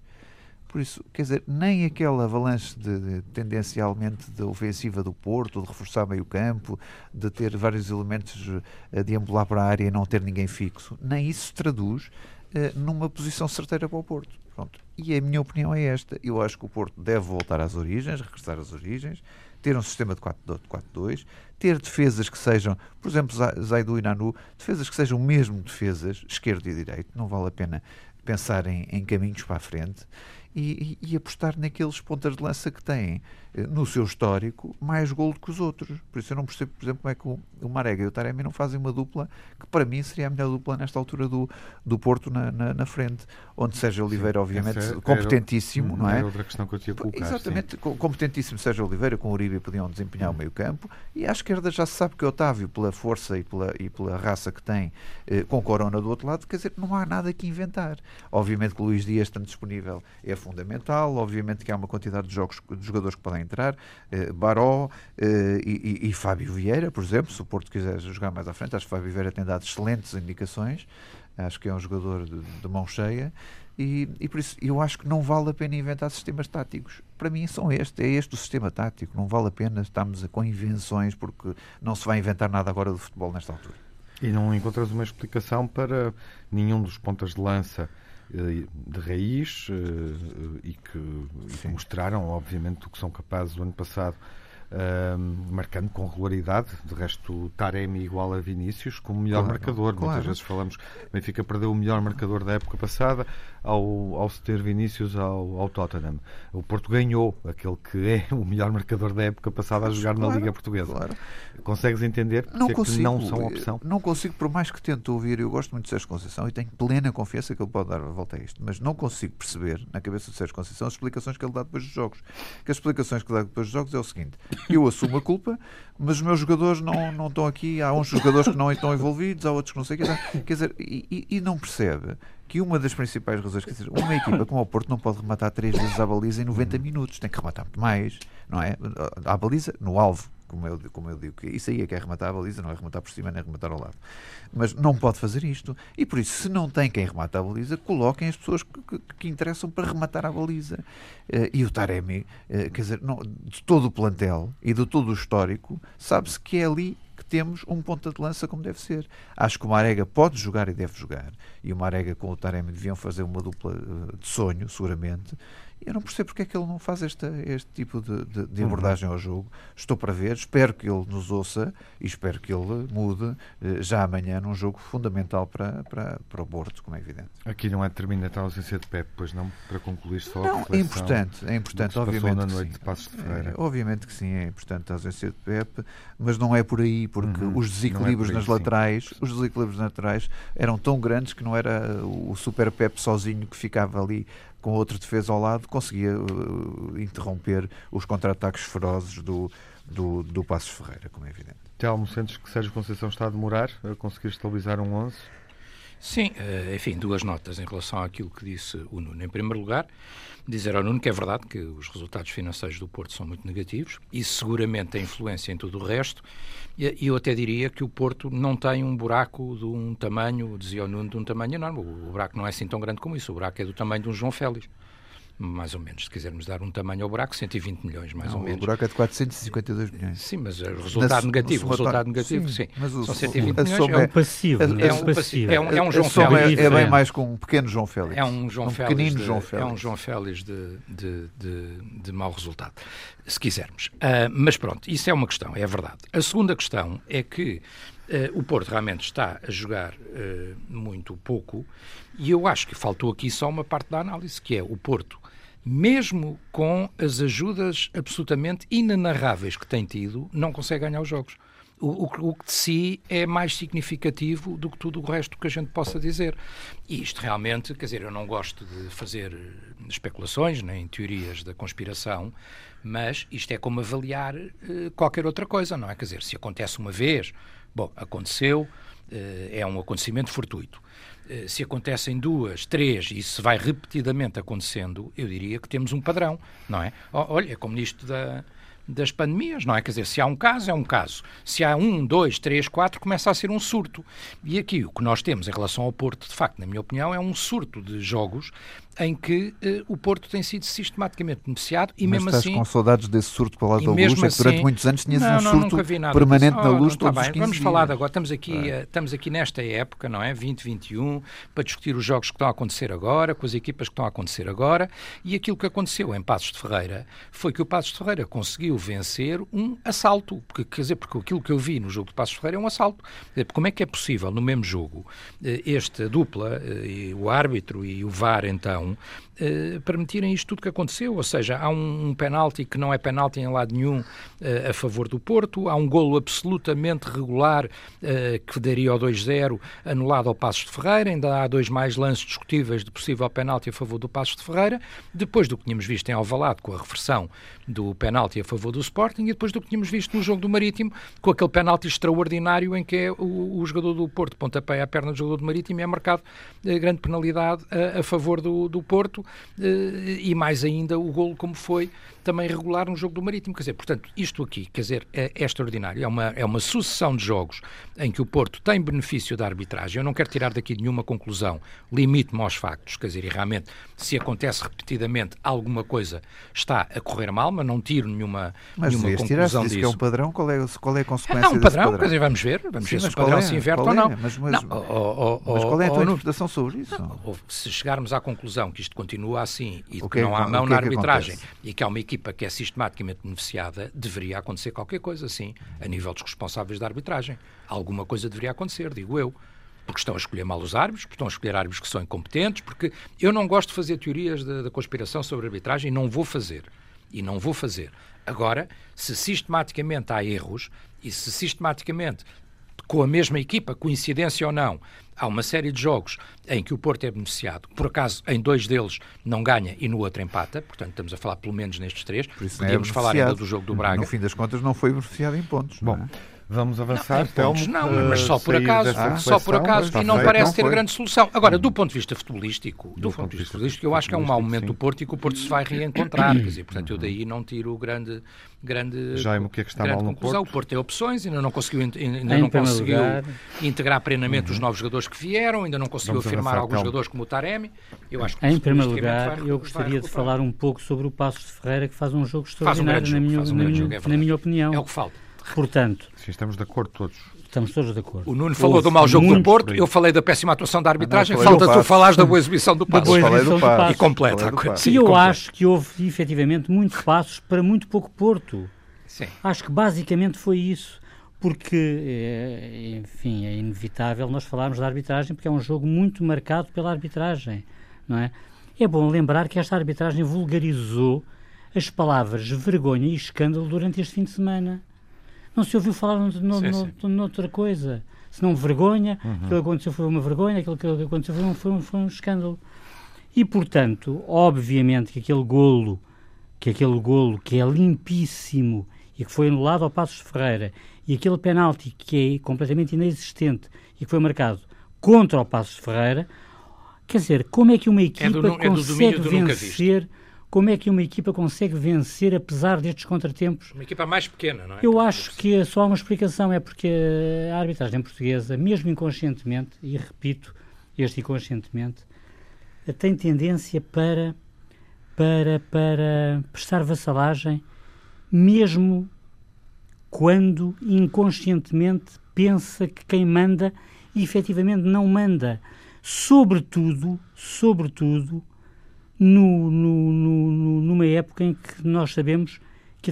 Por isso, quer dizer, nem aquela avalanche de, de, tendencialmente de ofensiva do Porto, de reforçar meio campo, de ter vários elementos uh, de ambular para a área e não ter ninguém fixo, nem isso traduz numa posição certeira para o Porto. Pronto. E a minha opinião é esta. Eu acho que o Porto deve voltar às origens, regressar às origens, ter um sistema de 4-2, ter defesas que sejam, por exemplo, Zaidu e Nanu, defesas que sejam mesmo defesas, esquerdo e direito, não vale a pena pensar em, em caminhos para a frente e, e, e apostar naqueles pontas de lança que têm eh, no seu histórico, mais gol do que os outros. Por isso eu não percebo, por exemplo, como é que o, o Marega e o Taremi não fazem uma dupla que para mim seria a melhor dupla nesta altura do, do Porto na, na, na frente, onde Sérgio Oliveira, obviamente, competentíssimo,
era,
não é?
Era outra questão que eu tinha colocar.
Exatamente, sim. competentíssimo Sérgio Oliveira, com o Uribe podiam desempenhar o meio campo, e à esquerda já se sabe que Otávio, pela força e pela, e pela raça que tem, eh, com Corona do outro lado, quer dizer, não há nada que inventar. Obviamente que o Luís Dias, estando disponível, é fundamental, obviamente que há uma quantidade de, jogos, de jogadores que podem entrar, eh, Baró eh, e, e, e, Fábio Vieira, por exemplo, se o Porto quiser jogar mais à frente, acho que Fábio Vieira tem dado excelentes indicações, acho que é um jogador de, de mão cheia. E, e, por isso eu acho que não vale a pena inventar sistemas táticos. Para mim são este, é este o sistema tático. Não vale a pena estarmos com invenções porque não se vai inventar nada agora do futebol nesta altura.
E não encontras uma explicação para nenhum dos pontas de lança de raiz eh, e que, e que mostraram, obviamente, o que são capazes do ano passado marcando com regularidade. De resto, Taremi igual a Vinícius como melhor claro, marcador. Claro. Muitas vezes falamos Benfica perdeu o melhor marcador da época passada ao, ao ter Vinícius ao, ao Tottenham. O Porto ganhou aquele que é o melhor marcador da época passada a jogar claro, na Liga Portuguesa. Claro. Consegues entender
não consigo,
é não são opção?
Não consigo, por mais que tente ouvir, eu gosto muito de Sérgio Conceição e tenho plena confiança que ele pode dar a volta a isto, mas não consigo perceber na cabeça de Sérgio Conceição as explicações que ele dá depois dos jogos. Que as explicações que dá depois dos jogos é o seguinte: eu assumo a culpa, mas os meus jogadores não, não estão aqui, há uns jogadores que não estão envolvidos, há outros que não sei o que. Quer dizer, e, e não percebe que uma das principais razões, quer dizer, uma equipa como o Porto não pode rematar três vezes a baliza em 90 minutos, tem que rematar muito mais, não é? A baliza no alvo, como eu, como eu digo, que isso aí é que é a baliza, não é rematar por cima nem rematar ao lado. Mas não pode fazer isto. E por isso, se não tem quem remata a baliza, coloquem as pessoas que, que, que interessam para rematar a baliza. Uh, e o Taremi, uh, quer dizer, não, de todo o plantel e de todo o histórico, sabe-se que é ali que temos um ponta de lança como deve ser. Acho que o Marega pode jogar e deve jogar. E o Marega com o Taremi deviam fazer uma dupla eh, de sonho, seguramente. Eu não percebo porque é que ele não faz esta, este tipo de, de, de uhum. abordagem ao jogo. Estou para ver, espero que ele nos ouça e espero que ele mude eh, já amanhã num jogo fundamental para, para, para o Porto, como é evidente.
Aqui não é determinante a ausência de Pep, pois não, para concluir só
não,
a
É importante, é importante, obviamente.
Na noite
de
Passos de Ferreira.
É, obviamente que sim, é importante a ausência de Pep, mas não é por aí, porque uhum. os é desequilíbrios é aí, nas laterais, sim. os desequilíbrios nas laterais eram tão grandes que não era o super Pep sozinho que ficava ali com outro defesa ao lado, conseguia uh, interromper os contra-ataques ferozes do, do, do Passos Ferreira, como é evidente.
Telmo, sentes que Sérgio Conceição está a demorar a conseguir estabilizar um 11?
Sim, eh, enfim, duas notas em relação àquilo que disse o Nuno. Em primeiro lugar, dizer ao Nuno que é verdade que os resultados financeiros do Porto são muito negativos e seguramente tem influência em tudo o resto. E eu até diria que o Porto não tem um buraco de um tamanho, dizia o Nuno, de um tamanho enorme. O buraco não é assim tão grande como isso. O buraco é do tamanho de um João Félix mais ou menos, se quisermos dar um tamanho ao buraco, 120 milhões, mais
não,
ou menos.
O buraco é de 452 milhões.
Sim, mas o resultado Na, negativo, o resultado negativo, sim. sim. Mas o, São 120 milhões.
É um passivo. É, é, um passivo.
É um, é um João Félix.
É, é, bem mais com um pequeno João Félix.
É um João um Félix.
Pequenino
de,
João Félix.
É um João Félix de, de, de, de mau resultado, se quisermos. Uh, mas pronto, isso é uma questão, é verdade. A segunda questão é que o Porto realmente está a jogar uh, muito pouco e eu acho que faltou aqui só uma parte da análise, que é o Porto mesmo com as ajudas absolutamente inenarráveis que tem tido, não consegue ganhar os jogos. O, o, o, que de si é mais significativo do que tudo o resto que a gente possa dizer. E isto realmente, quer dizer, eu não gosto de fazer eh, especulações nem teorias da conspiração, mas isto é como avaliar qualquer outra coisa, não é? Quer dizer, se acontece uma vez, bom, aconteceu, uh, é um acontecimento fortuito. Eh, se acontecem duas, três e se vai repetidamente acontecendo, eu diria que temos um padrão, não é? Olha, é como nisto da, das pandemias, não é? Quer dizer, se há um caso, é um caso. Se há um, dois, três, quatro, começa a ser um surto. E aqui o que nós temos em relação ao Porto, de facto, na minha opinião, é um surto de jogos em que uh, o Porto tem sido sistematicamente beneficiado e
Mas
mesmo
estás
assim...
com saudades desse surto para lá da luz, assim, é que durante assim- muitos anos tinhas não, um surto permanente na luz oh, todos os 15
Vamos
dias.
falar de agora, estamos aqui, uh, estamos aqui nesta época, não é? 2021, para discutir os jogos que estão a acontecer agora, com as equipas que estão a acontecer agora, e aquilo que aconteceu em Passos de Ferreira foi que o Passos de Ferreira conseguiu vencer um assalto, porque, quer dizer, porque aquilo que eu vi no jogo de Passos de Ferreira é um assalto. Dizer, como é que é possível, no mesmo jogo, eh, esta dupla, o árbitro e o VAR, então, 容。Uh, permitirem isto tudo que aconteceu. Ou seja, há um, um penalti que não é penalti em lado nenhum uh, a favor do Porto, há um golo absolutamente regular que daria ao 2-0 anulado ao Passos de Ferreira, ainda há dois mais lances discutíveis de possível penalti a favor do Passos de Ferreira, depois do que tínhamos visto em Alvalade com a reversão do penalti a favor do Sporting. E depois do que tínhamos visto no jogo do Marítimo com aquele penalti extraordinário em que é o, o jogador do Porto pontapé à perna do jogador do Marítimo e é marcado eh, grande penalidade a, a favor do, do Porto. eh, e mais ainda o golo como foi também regular no jogo do Marítimo. Quer dizer, portanto, isto aqui, quer dizer, é, é extraordinário. É uma, é uma sucessão de jogos em que o Porto tem benefício da arbitragem. Eu não quero tirar daqui nenhuma conclusão, limite-me aos factos. Quer dizer, e realmente, se acontece repetidamente, alguma coisa está a correr mal, mas não tiro nenhuma,
mas
nenhuma conclusão
disso.
que
é um padrão, qual é, qual é a consequência
é, um padrão, padrão? Quer dizer, vamos ver, vamos Sim, ver se o padrão é? se inverte ou não. É?
Mas, mas, não, oh, oh, oh, mas qual é a tua interpretação sobre isso?
Não, se chegarmos à conclusão que isto continua assim e que, que não há mão na arbitragem e que há uma equipa que é sistemática automaticamente beneficiada, deveria acontecer qualquer coisa, sim, a nível dos responsáveis da arbitragem. Alguma coisa deveria acontecer, digo eu. Porque estão a escolher mal os árbitros, porque estão a escolher árbitros que são incompetentes, porque eu não gosto de fazer teorias da conspiração sobre arbitragem e não vou fazer. E não vou fazer. Agora, se sistematicamente há erros e se sistematicamente com a mesma equipa, coincidência ou não, há uma série de jogos em que o Porto é beneficiado. Por acaso, em dois deles não ganha e no outro empata. Portanto, estamos a falar pelo menos nestes três. Podíamos é falar ainda do jogo do Braga.
No fim das contas, não foi beneficiado em pontos.
Bom, é? Vamos avançar,
não, pontos, não, mas só por acaso, só por acaso, e não parece ter grande solução. Agora, do ponto de vista futebolístico, do, do ponto de vista futebolístico, eu acho que é um mau momento sim. do Porto e que o Porto se vai reencontrar. Quer dizer, portanto, eu daí não tiro grande grande
Jaime, o que é que está mal no
conclusão.
Porto?
O Porto tem opções, ainda não conseguiu, ainda não conseguiu integrar plenamente uhum. os novos jogadores que vieram, ainda não conseguiu Vamos afirmar alguns jogadores como o Taremi.
Eu acho que em primeiro lugar, vai, eu gostaria de falar um pouco sobre o Passos de Ferreira, que faz um jogo extraordinário, um na, minha, um na, minha, é na minha opinião.
É o que falta.
Portanto,
Sim, estamos de acordo todos.
Estamos todos de acordo.
O Nuno falou do mau jogo do Porto, eu falei da péssima atuação da arbitragem, não, falta tu falares da boa exibição do Passo.
Exibição do passo.
E completa.
Sim, e eu acho que houve efetivamente muitos passos para muito pouco Porto. Sim. Acho que basicamente foi isso. Porque, eh, enfim, é inevitável nós falarmos da arbitragem, porque é um jogo muito marcado pela arbitragem, não é? É bom lembrar que esta arbitragem vulgarizou as palavras vergonha e escândalo durante este fim de semana. Não se ouviu falar no, no, sim, no, noutra coisa. Se não vergonha, uhum. aquilo que aconteceu foi uma vergonha, aquilo que aconteceu foi um, foi um, foi um escândalo. E, portanto, obviamente que aquele golo, que aquele golo que é limpíssimo e que foi anulado ao Passos de Ferreira, e aquele penalti que é completamente inexistente e que foi marcado contra o Passos de Ferreira, quer dizer, como é que uma equipa é do, é consegue vencer como é que uma equipa consegue vencer apesar destes contratempos?
Uma equipa mais pequena, não é?
Eu acho que só há uma explicação, é porque a arbitragem portuguesa, mesmo inconscientemente, e repito, este inconscientemente, tem tendência para, para, para prestar vassalagem, mesmo quando inconscientemente pensa que quem manda efetivamente não manda. Sobretudo, sobretudo, no, no, no, numa época em que nós sabemos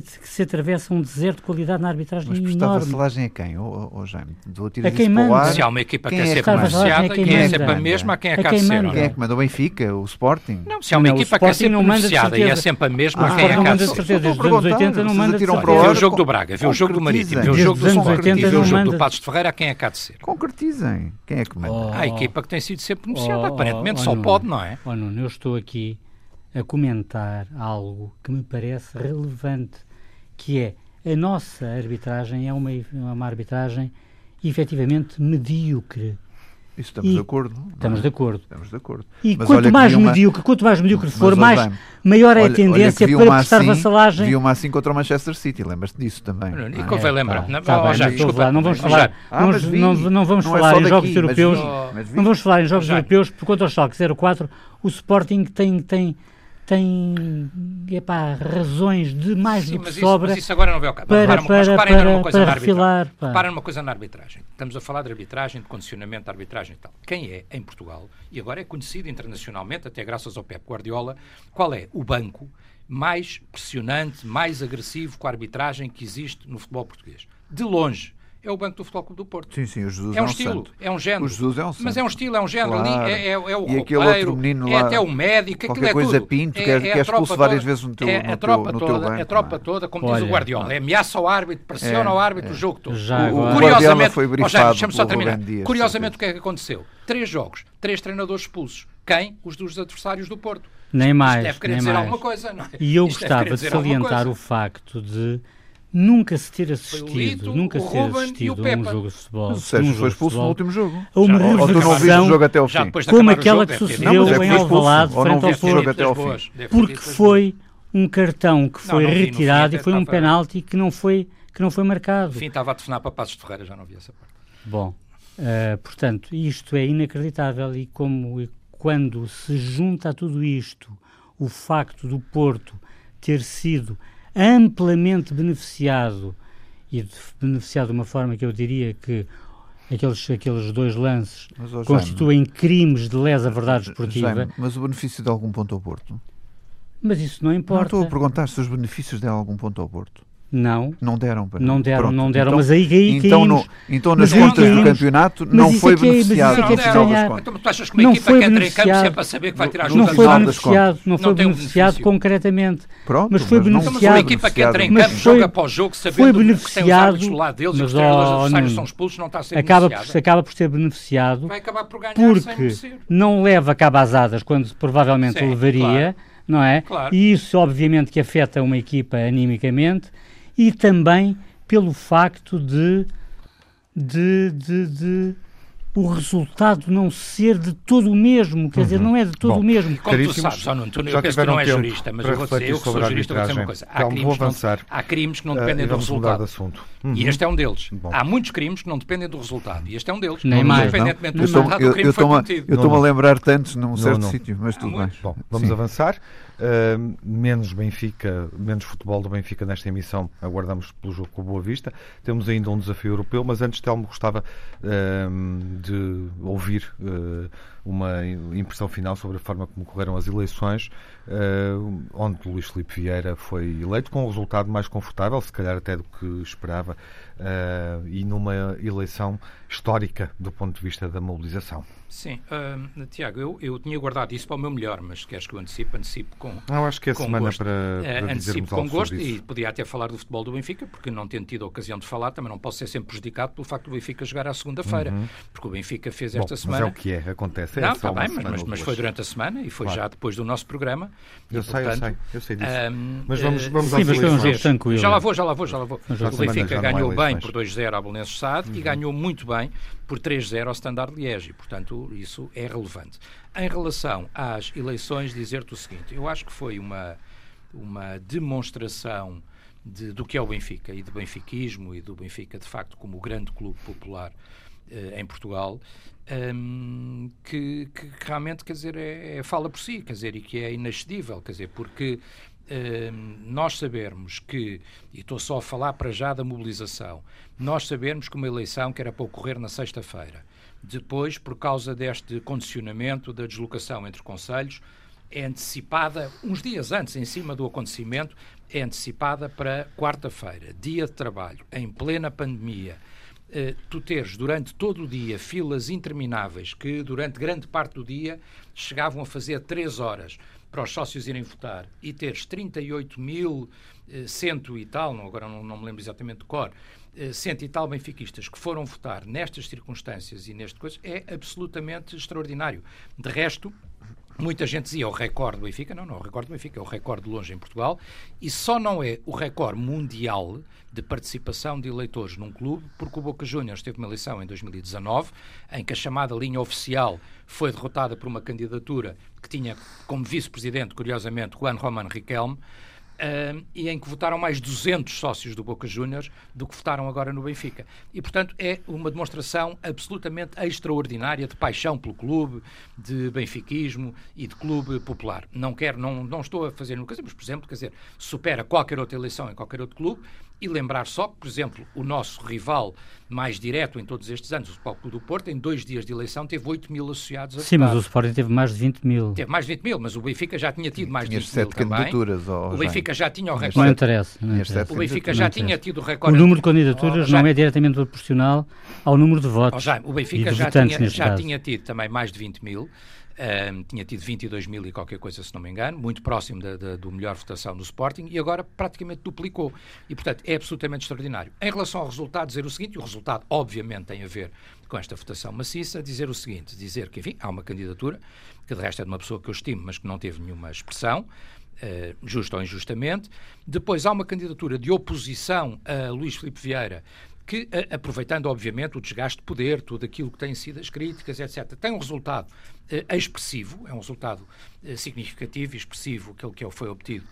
que, que, se atravessa um deserto de qualidade na arbitragem Mas enorme. Mas
vassalagem a quem, oh, oh, Jaime?
Do a quem manda.
Se há uma equipa que é, é sempre beneficiada, quem, quem é sempre a mesma, a quem é que há de ser?
Quem é que manda? O Benfica, o Sporting?
Não, se há uma não, equipa que é sempre beneficiada e é sempre a mesma,
ah,
quem é que há de
ser? Desde os anos 80 não manda de certeza.
Vê o jogo do Braga, vê o jogo do Marítimo, vê o jogo do São Martinho, vê o jogo do Passos de Ferreira, a quem é que há de ser?
Concretizem. Quem é que manda?
Há a equipa que tem sido sempre beneficiada, aparentemente só pode, não é?
Oh, Nuno, eu estou aqui a comentar algo que me parece relevante, que é a nossa arbitragem é uma, uma arbitragem efetivamente medíocre.
Isso estamos e de acordo.
Estamos
é?
de acordo.
Estamos de acordo.
E Mas quanto mais, uma... medíocre, quanto mais medíocre for, mais, bem, maior é olha, a tendência para prestar assim, vassalagem.
Viu uma assim contra o Manchester City, lembras-te disso também.
E ah, convém é, lembrar.
Tá, tá já, desculpa, não vamos falar, ah, não, não, não, vamos não falar é em jogos europeus. não vamos falar em jogos europeus, porque contra o Schalke 04, o Sporting tem, tem tem epá, razões de mais Sim,
mas
sobra.
Isso, mas isso agora não vê ao caso. Para, para, mas reparem para, numa coisa na arbitragem. Reparem numa coisa na arbitragem. Estamos a falar de arbitragem, de condicionamento da arbitragem e tal. Quem é, em Portugal, e agora é conhecido internacionalmente, até graças ao Pep Guardiola, qual é o banco mais pressionante, mais agressivo com a arbitragem que existe no futebol português? De longe é o banco do Futebol Clube do Porto.
Sim, sim, o Jesus
é um, é um estilo, santo. é um género.
O Jesus é um santo.
Mas é um estilo, é um género. Claro. Ali é, é, é o
e aquele outro menino
é até o médico, aquilo é
coisa
tudo.
pinto, é, que é, é, é expulso várias vezes no teu,
é,
no
a tropa
teu,
toda,
banco,
a tropa toda, como Olha, diz o Guardiola, é ameaça ao árbitro, pressiona ao árbitro o jogo todo.
Já
o, o Guardiola foi brifado
oh, só terminar. Curiosamente, o que é que aconteceu? Três jogos, três treinadores expulsos. Quem? Os dos adversários do Porto.
Nem mais. Isto
deve
querer
dizer
mais.
alguma coisa, não é?
E eu gostava de salientar o facto de nunca se ter assistido, Lito, nunca se ter assistido a um jogo de futebol.
O Sérgio foi expulso no último jogo.
A uma já, reversão
jogo até ao fim.
como aquela que sucedeu em Alvalade frente ao Porto. Até ao fim. Porque foi um cartão que foi não, não retirado e foi um penalti que não foi, que não foi marcado.
No fim estava a telefonar para Passos de Ferreira, já não vi essa parte.
Bom, uh, portanto, isto é inacreditável e como e quando se junta a tudo isto o facto do Porto ter sido amplamente beneficiado e beneficiado de uma forma que eu diria que aqueles, aqueles dois lances mas, constituem crimes de lesa verdade esportiva. Jaime,
mas o benefício de algum ponto ao Porto?
Mas isso não importa.
Não estou a perguntar se os benefícios deram algum ponto ao Porto.
Não.
Não deram para
Não deram,
Pronto.
não deram, então, mas aí, aí
então, no, então nas contas do campeonato não foi beneficiado.
Mas isso é
não, não, então, tu achas que uma não equipa que entra em campo sempre a saber que vai tirar
Não foi beneficiado, não foi beneficiado concretamente.
Pronto,
mas foi beneficiado. Mas
uma equipa que entra em campo joga após jogo sabendo que tem os árbitros do lado deles e os treinadores adversários são expulsos, não está a ser
acaba por, acaba por ser beneficiado
vai acabar por ganhar
porque não leva cabo às asas quando provavelmente levaria, não é? E isso obviamente que afeta uma equipa animicamente e também pelo facto de, de, de, de o resultado não ser de todo o mesmo, quer uhum. dizer, não é de todo
Bom,
o mesmo.
Como tu sabes, só não, tu, eu penso que não é jurista, mas eu vou dizer, eu que sou jurista, vou dizer uma coisa. Há, então, crimes, não, há crimes que não dependem uh, do resultado.
Uhum.
E este é um deles. Bom. Há muitos crimes que não dependem do resultado. E este é um deles.
Nem mais,
independentemente
do
resultado, o crime foi cometido.
Eu estou-me a lembrar tantos num certo sítio, mas tudo bem.
Bom, vamos avançar. Uh, menos Benfica, menos futebol do Benfica nesta emissão, aguardamos pelo jogo com o Boa Vista. Temos ainda um desafio europeu, mas antes, Telmo, gostava uh, de ouvir uh, uma impressão final sobre a forma como correram as eleições, onde Luís Filipe Vieira foi eleito com um resultado mais confortável, se calhar até do que esperava, e numa eleição histórica do ponto de vista da mobilização.
Sim, uh, Tiago, eu, eu tinha guardado isso para o meu melhor, mas queres que eu antecipe? Antecipo com.
Não, acho que é semana
gosto.
para, para uh,
Antecipo com gosto e podia até falar do futebol do Benfica, porque não tendo tido a ocasião de falar, também não posso ser sempre prejudicado pelo facto do Benfica jogar à segunda-feira, uhum. porque o Benfica fez
Bom,
esta semana.
Mas é o que é, acontece.
Não, está bem, mas, mas, mas, foi durante a semana e foi claro. já depois do nosso programa.
Eu
e,
sei,
portanto,
eu sei, eu sei disso. Um, mas vamos, vamos
sim, mas foi um jogo tranquilo.
Já lá vou, já lá vou, já lá vou. O Benfica ganhou bem por 2-0 ao Belenenses Sade uhum. e ganhou muito bem por 3-0 ao Standard Liège e, portanto, isso é relevante. Em relação às eleições, dizer-te o seguinte, eu acho que foi uma, uma demonstração de, do que é o Benfica e do benfiquismo e do Benfica, de facto, como o grande clube popular eh, em Portugal, um, que, que, realmente, quer dizer, é, é, fala por si, quer dizer, e que é inexcedível, quer dizer, porque nós sabermos que, e estou só a falar para já da mobilização, nós sabermos que uma eleição que era para ocorrer na sexta-feira, depois, por causa deste condicionamento da deslocação entre conselhos, é antecipada, uns dias antes, em cima do acontecimento, é antecipada para quarta-feira, dia de trabalho, em plena pandemia. Uh, tu teres durante todo o dia filas intermináveis que durante grande parte do dia chegavam a fazer três horas para os sócios irem votar e teres 38 mil, eh, cento e tal, agora não, não me lembro exatamente de cor, eh, cento e tal benfiquistas que foram votar nestas circunstâncias e neste coisa, é absolutamente extraordinário. De resto, Muita gente dizia o recorde do Benfica. Não, não, o recorde do Benfica é o recorde de longe em Portugal e só não é o recorde mundial de participação de eleitores num clube, porque o Boca Juniors teve uma eleição em 2019 em que a chamada linha oficial foi derrotada por uma candidatura que tinha como vice-presidente, curiosamente, Juan Román Riquelme, Uh, e em que votaram mais 200 sócios do Boca Juniors do que votaram agora no Benfica. E, portanto, é uma demonstração absolutamente extraordinária de paixão pelo clube, de benfiquismo e de clube popular. Não quero, não, não estou a fazer uma coisa, mas, por exemplo, quer dizer, supera qualquer outra eleição em qualquer outro clube e lembrar só que, por exemplo, o nosso rival mais direto em todos estes anos, o Futebol Clube do Porto, em dois dias de eleição teve 8 mil associados a
Sim, mas o Sporting teve mais de 20 mil.
Teve mais de 20 mil, mas o Benfica já tinha tido mais
tinha
de 20 mil
candidaturas
também. O Benfica Benfica já tinha o recorde.
Não interessa. Não interessa.
O Benfica já tinha tido o recorde.
O número de candidaturas oh, não é diretamente proporcional ao número de votos. Oh,
Jaime, o Benfica já, tinha, já tinha tido também mais de 20 mil. Um, tinha tido 22 mil e qualquer coisa, se não me engano, muito próximo da, da, do melhor votação do Sporting e agora praticamente duplicou. E, portanto, é absolutamente extraordinário. Em relação ao resultado, dizer o seguinte, e o resultado, obviamente, tem a ver com esta votação maciça, dizer o seguinte, dizer que, enfim, há uma candidatura, que de resto é de uma pessoa que eu estimo, mas que não teve nenhuma expressão, uh, justa ou injustamente. Depois há uma candidatura de oposição a Luís Filipe Vieira, que, aproveitando, obviamente, o desgaste de poder, tudo aquilo que têm sido as críticas, etc., tem um resultado uh, expressivo, é um resultado significativo e expressivo, aquele que foi obtido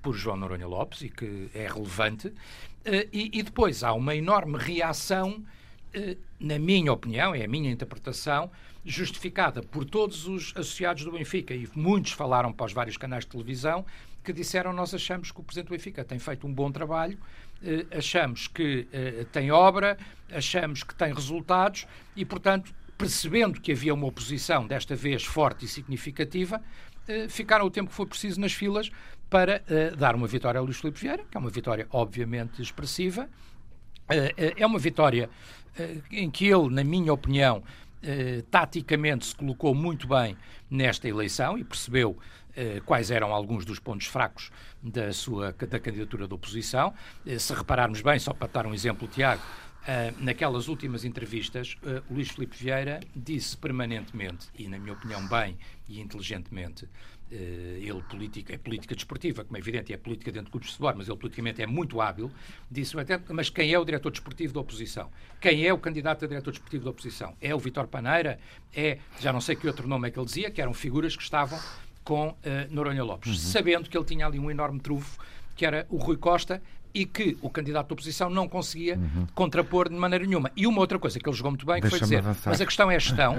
por João Noronha Lopes e que é relevante. E, e, depois há uma enorme reação, na minha opinião, é a minha interpretação, justificada por todos os associados do Benfica, e muitos falaram para os vários canais de televisão, que disseram nós achamos que o Presidente do Benfica tem feito um bom trabalho, achamos que tem obra, achamos que tem resultados e, portanto, percebendo que havia uma oposição, desta vez forte e significativa, eh, ficaram o tempo que foi preciso nas filas para eh, dar uma vitória a Luís Filipe Vieira, que é uma vitória obviamente expressiva. Eh, é uma vitória em que ele, na minha opinião, taticamente se colocou muito bem nesta eleição e percebeu quais eram alguns dos pontos fracos da sua da candidatura da oposição. se repararmos bem, só para dar um exemplo, Tiago, naquelas últimas entrevistas, uh, Luís Filipe Vieira disse permanentemente, e na minha opinião bem e inteligentemente, ele política, é política desportiva, como é evidente, é política dentro de clubes de futebol, mas ele politicamente é muito hábil, disse até, mas quem é o diretor desportivo da oposição? Quem é o candidato a diretor desportivo da oposição? É o Vitor Paneira? É, já não sei que outro nome é que ele dizia, que eram figuras que estavam com Noronha Lopes, uhum. sabendo que ele tinha ali um enorme trufo que era o Rui Costa, e que o candidato da oposição não conseguia uhum. contrapor de maneira nenhuma. E uma outra coisa que ele jogou muito bem, foi dizer, avançar. mas a questão é gestão,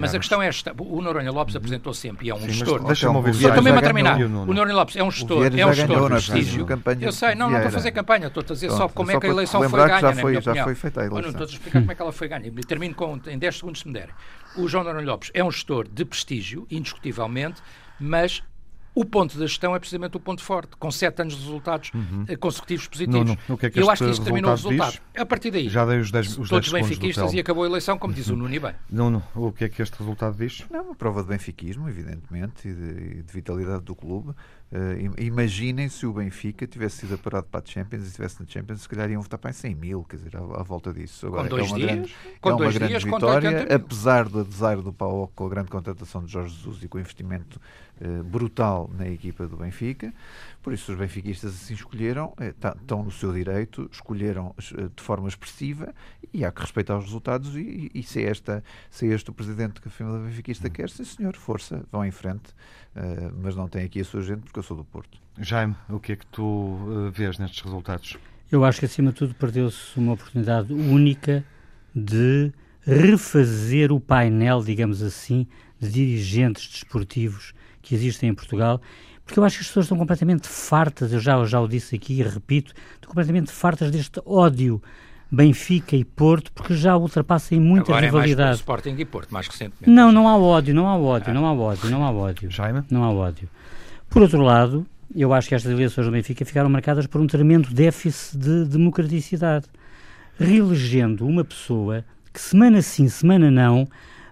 mas a questão é a gestão. O Noronha Lopes uhum. apresentou sempre e é um Sim, gestor.
Deixa-me ouvir.
Estou mesmo a terminar. O, o Noronha Lopes é um gestor, é um gestor de prestígio. Eu sei, não, não estou a fazer campanha, estou a dizer só como é que a eleição foi ganha,
já foi, já foi feita a eleição.
Não, estou a explicar como é que ela foi ganha. Termino com, em 10 segundos, se me derem. O João Noronha Lopes é um gestor de prestígio, indiscutivelmente, mas o ponto da gestão é precisamente o ponto forte, com sete anos de resultados uhum. Eh, consecutivos positivos.
Nuno, o que é que
Eu acho que isso terminou o resultado. Diz? A partir daí,
já dei os 10 os
todos benfiquistas e acabou a eleição, como diz o Nuno e bem.
Nuno, o que é que este resultado diz?
Não, uma prova de benfiquismo, evidentemente, e de, de vitalidade do clube. Uh, imaginem se o Benfica tivesse sido apurado para a Champions e estivesse na Champions, se calhar iam votar para em 100 mil, quer dizer, à, à volta disso.
Agora, com dois
é uma
dias,
grande,
com
é uma
dois
grande
dias,
vitória, apesar do desaire do Paulo com a grande contratação de Jorge Jesus e com o investimento uh, brutal na equipa do Benfica. Por isso, os benfiquistas assim escolheram, eh, tá, estão no seu direito, escolheram de forma expressiva e há que respeitar os resultados. E, e se, é esta, se é este o presidente que a família benfiquista quer, sim senhor, força, vão em frente. Uh, mas não tem aqui a sua gente porque eu sou do Porto.
Jaime, o que é que tu uh, vês nestes resultados?
Eu acho que, acima de tudo, perdeu-se uma oportunidade única de refazer o painel, digamos assim, de dirigentes desportivos que existem em Portugal, porque eu acho que as pessoas estão completamente fartas, eu já, eu já o disse aqui e repito, estão completamente fartas deste ódio Benfica e Porto, porque já ultrapassa em muita
Agora
rivalidade. É
mais Sporting e Porto, mais recentemente.
Não, não há ódio, não há ódio, não há ódio, não há ódio.
Jaime?
Não há ódio. Por outro lado, eu acho que estas eleições do Benfica ficaram marcadas por um tremendo déficit de democraticidade, reelegendo uma pessoa que semana sim, semana não,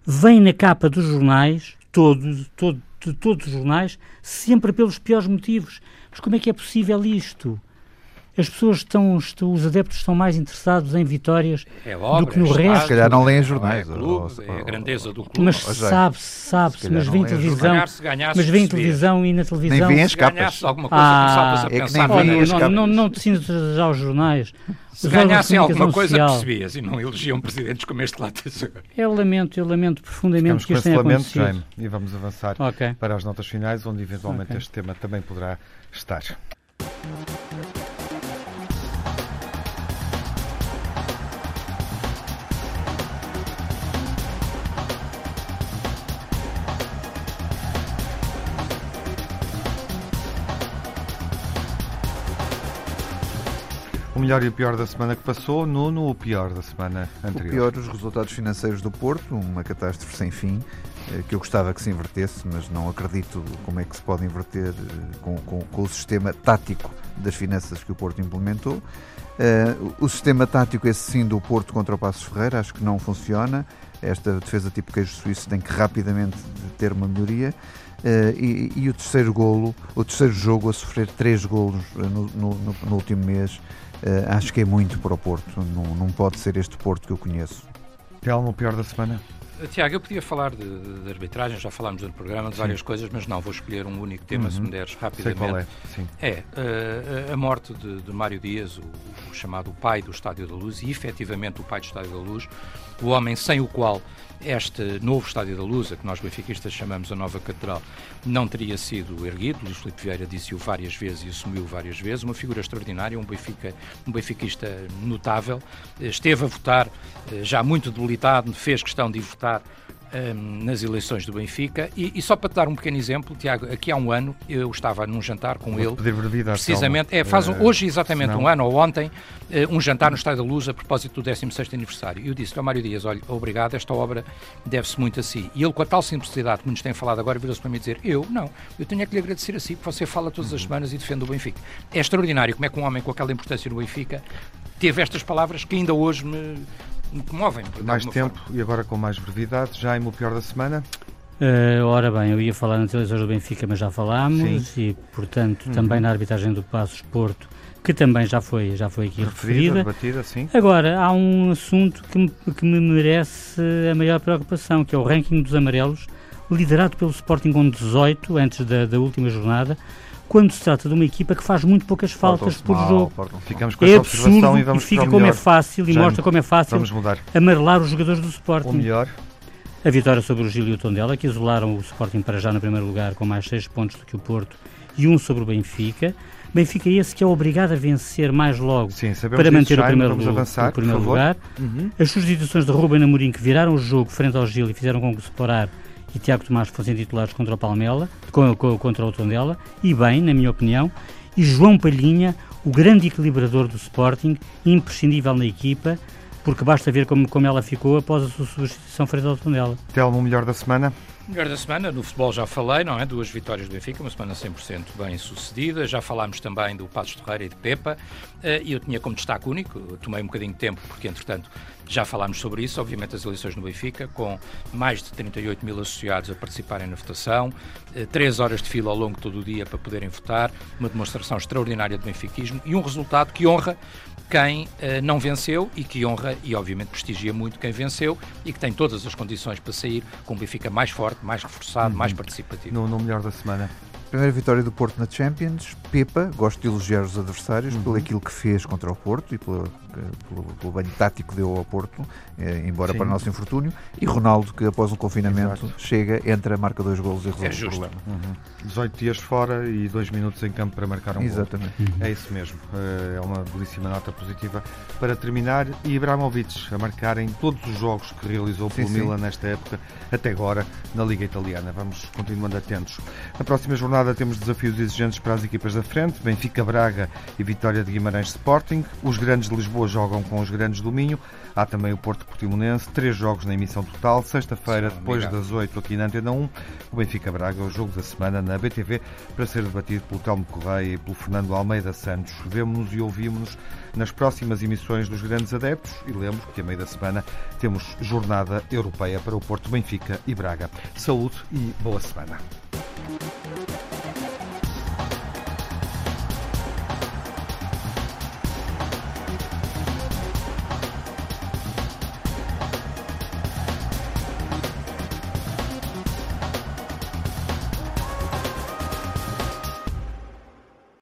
vem na capa dos jornais, todos, todo, todos os jornais, sempre pelos piores motivos. Mas como é que é possível isto? As pessoas estão, os adeptos estão mais interessados em vitórias
é obra,
do que no resto.
Se calhar não leem jornais.
É, clube, é a grandeza do clube.
Mas sabe-se, sabe-se, mas vem televisão, mas vem televisão e na televisão...
Nem vêem as capas.
alguma coisa, ah,
a é pensar. não, não, não, não te já os jornais.
Se ganhassem alguma coisa, social. percebias e não elegiam presidentes como este lá
Eu lamento, eu lamento profundamente Ficamos que isto tenha acontecido. Jaime,
e vamos avançar okay. para as notas finais, onde eventualmente okay. este tema também poderá estar. O melhor e o pior da semana que passou, Nuno, o pior da semana anterior.
O pior, os resultados financeiros do Porto, uma catástrofe sem fim. que eu gostava que se invertesse, mas não acredito como é que se pode inverter com, com, com o sistema tático das finanças que o Porto implementou. Uh, o sistema tático, esse sim, do Porto contra o Passos Ferreira, acho que não funciona. Esta defesa tipo queijo suíço tem que rapidamente ter uma melhoria. Uh, e, e, o terceiro golo, o terceiro jogo a sofrer três golos no, no, no último mês, acho que é muito para o Porto. Não, não pode ser este Porto que eu conheço.
Telmo, pior da semana?
Tiago, eu podia falar de, de, arbitragem, já falámos no programa de Sim. várias coisas, mas não, vou escolher um único tema, uhum. se me deres rapidamente.
Sei qual é. Sim.
É uh, a morte de, de Mário Dias, o, o, chamado pai do Estádio da Luz, e efetivamente o pai do Estádio da Luz, o homem sem o qual este novo Estádio da Luz, a que nós benfiquistas chamamos a nova Catedral, não teria sido erguido. Luís Filipe Vieira disse-o várias vezes e assumiu várias vezes. Uma figura extraordinária, um, benfica, um benfiquista notável. Esteve a votar, eh, já muito debilitado, fez questão de votar um, nas eleições do Benfica. E, e, só para te dar um pequeno exemplo, Tiago, aqui há um ano eu estava num jantar com Vou ele. Precisamente, é, faz um, hoje exatamente senão... um ano ou ontem, uh, um jantar no Estádio da Luz a propósito do 16 aniversário. E eu disse-lhe ao Mário Dias: olha, obrigado, esta obra deve-se muito a si. E ele, com a tal simplicidade que nos tem falado agora, virou-se para mim dizer: eu, não, eu tenho é que lhe agradecer a si, porque você fala todas as uhum. semanas e defende o Benfica. É extraordinário como é que um homem com aquela importância no Benfica teve estas palavras que ainda hoje me comovem.
Mais tempo forma. e agora com mais brevidade. Jaime, o pior da semana?
Uh, ora bem, eu ia falar na televisão do Benfica, mas já falámos, Sim. e portanto uhum. também na arbitragem do Passos Porto, que também já foi, já foi aqui referida.
Debatida, sim.
Agora, há um assunto que me, que me merece a maior preocupação, que é o ranking dos amarelos, liderado pelo Sporting com 18, antes da, da última jornada, quando se trata de uma equipa que faz muito poucas faltas por mal, jogo.
Ficamos com é observação e vamos
e fica como é fácil e mostra como é fácil amarelar os jogadores do Sporting. O
melhor.
A vitória sobre o Gil e o Tondela, que isolaram o Sporting para já no primeiro lugar com mais 6 pontos do que o Porto e um sobre o Benfica. Benfica esse que é obrigado a vencer mais logo
Sim,
para manter o primeiro, avançar, o primeiro lugar. Uhum. As substituições de Ruben Amorim que viraram o jogo frente ao Gil e fizeram com que o Separar e Tiago Tomás fossem titulares contra o Palmela, contra o Tondela, e bem, na minha opinião, e João Palhinha, o grande equilibrador do Sporting, imprescindível na equipa, porque basta ver como, como ela ficou após a sua substituição frente ao Tondela.
Telmo, melhor da semana?
Melhor da semana, no futebol já falei, não é? Duas vitórias do Benfica, uma semana 100% bem sucedida. Já falámos também do Passos Ferreira e de Pepa. Eh, e eu tinha como destaque único, tomei um bocadinho de tempo, porque entretanto já falámos sobre isso, obviamente as eleições no Benfica, com mais de 38 mil associados a participarem na votação, eh, três horas de fila ao longo de todo o dia para poderem votar, uma demonstração extraordinária de benfiquismo e um resultado que honra quem uh, não venceu e que honra e obviamente prestigia muito quem venceu e que tem todas as condições para sair com o Benfica mais forte, mais reforçado, uhum. mais participativo.
No, no melhor da semana.
Primeira vitória do Porto na Champions. Pepa, gosto de elogiar os adversários uhum. pelo aquilo que fez contra o Porto e pela, pelo, pelo banho tático que deu ao Porto, eh, embora Sim. para o nosso infortúnio. E Ronaldo, que após um confinamento Exato. chega, entra, marca dois golos e resolve é o problema.
Uhum. 18 dias fora e 2 minutos em campo para marcar um
Exatamente.
gol. Uhum. É isso mesmo. Eh, é uma belíssima nota positiva para terminar. E Ibrahimovic a marcar em todos os jogos que realizou pelo sim, Milan sim. nesta época, até agora, na Liga Italiana. Vamos continuando atentos. Na próxima jornada temos desafios exigentes para as equipas da frente, Benfica, Braga e Vitória de Guimarães Sporting. Os grandes de Lisboa jogam com os grandes do Minho. Há também o Porto Portimonense, três jogos na emissão total. Sexta-feira, depois das 8 aqui na Antena 1, o Benfica Braga, o jogo da semana na BTV, para ser debatido pelo Telmo Correia e pelo Fernando Almeida Santos. Vemo-nos e ouvimos-nos nas próximas emissões dos grandes adeptos e lembro que a meio da semana temos jornada europeia para o Porto, Benfica e Braga. Saúde e boa semana.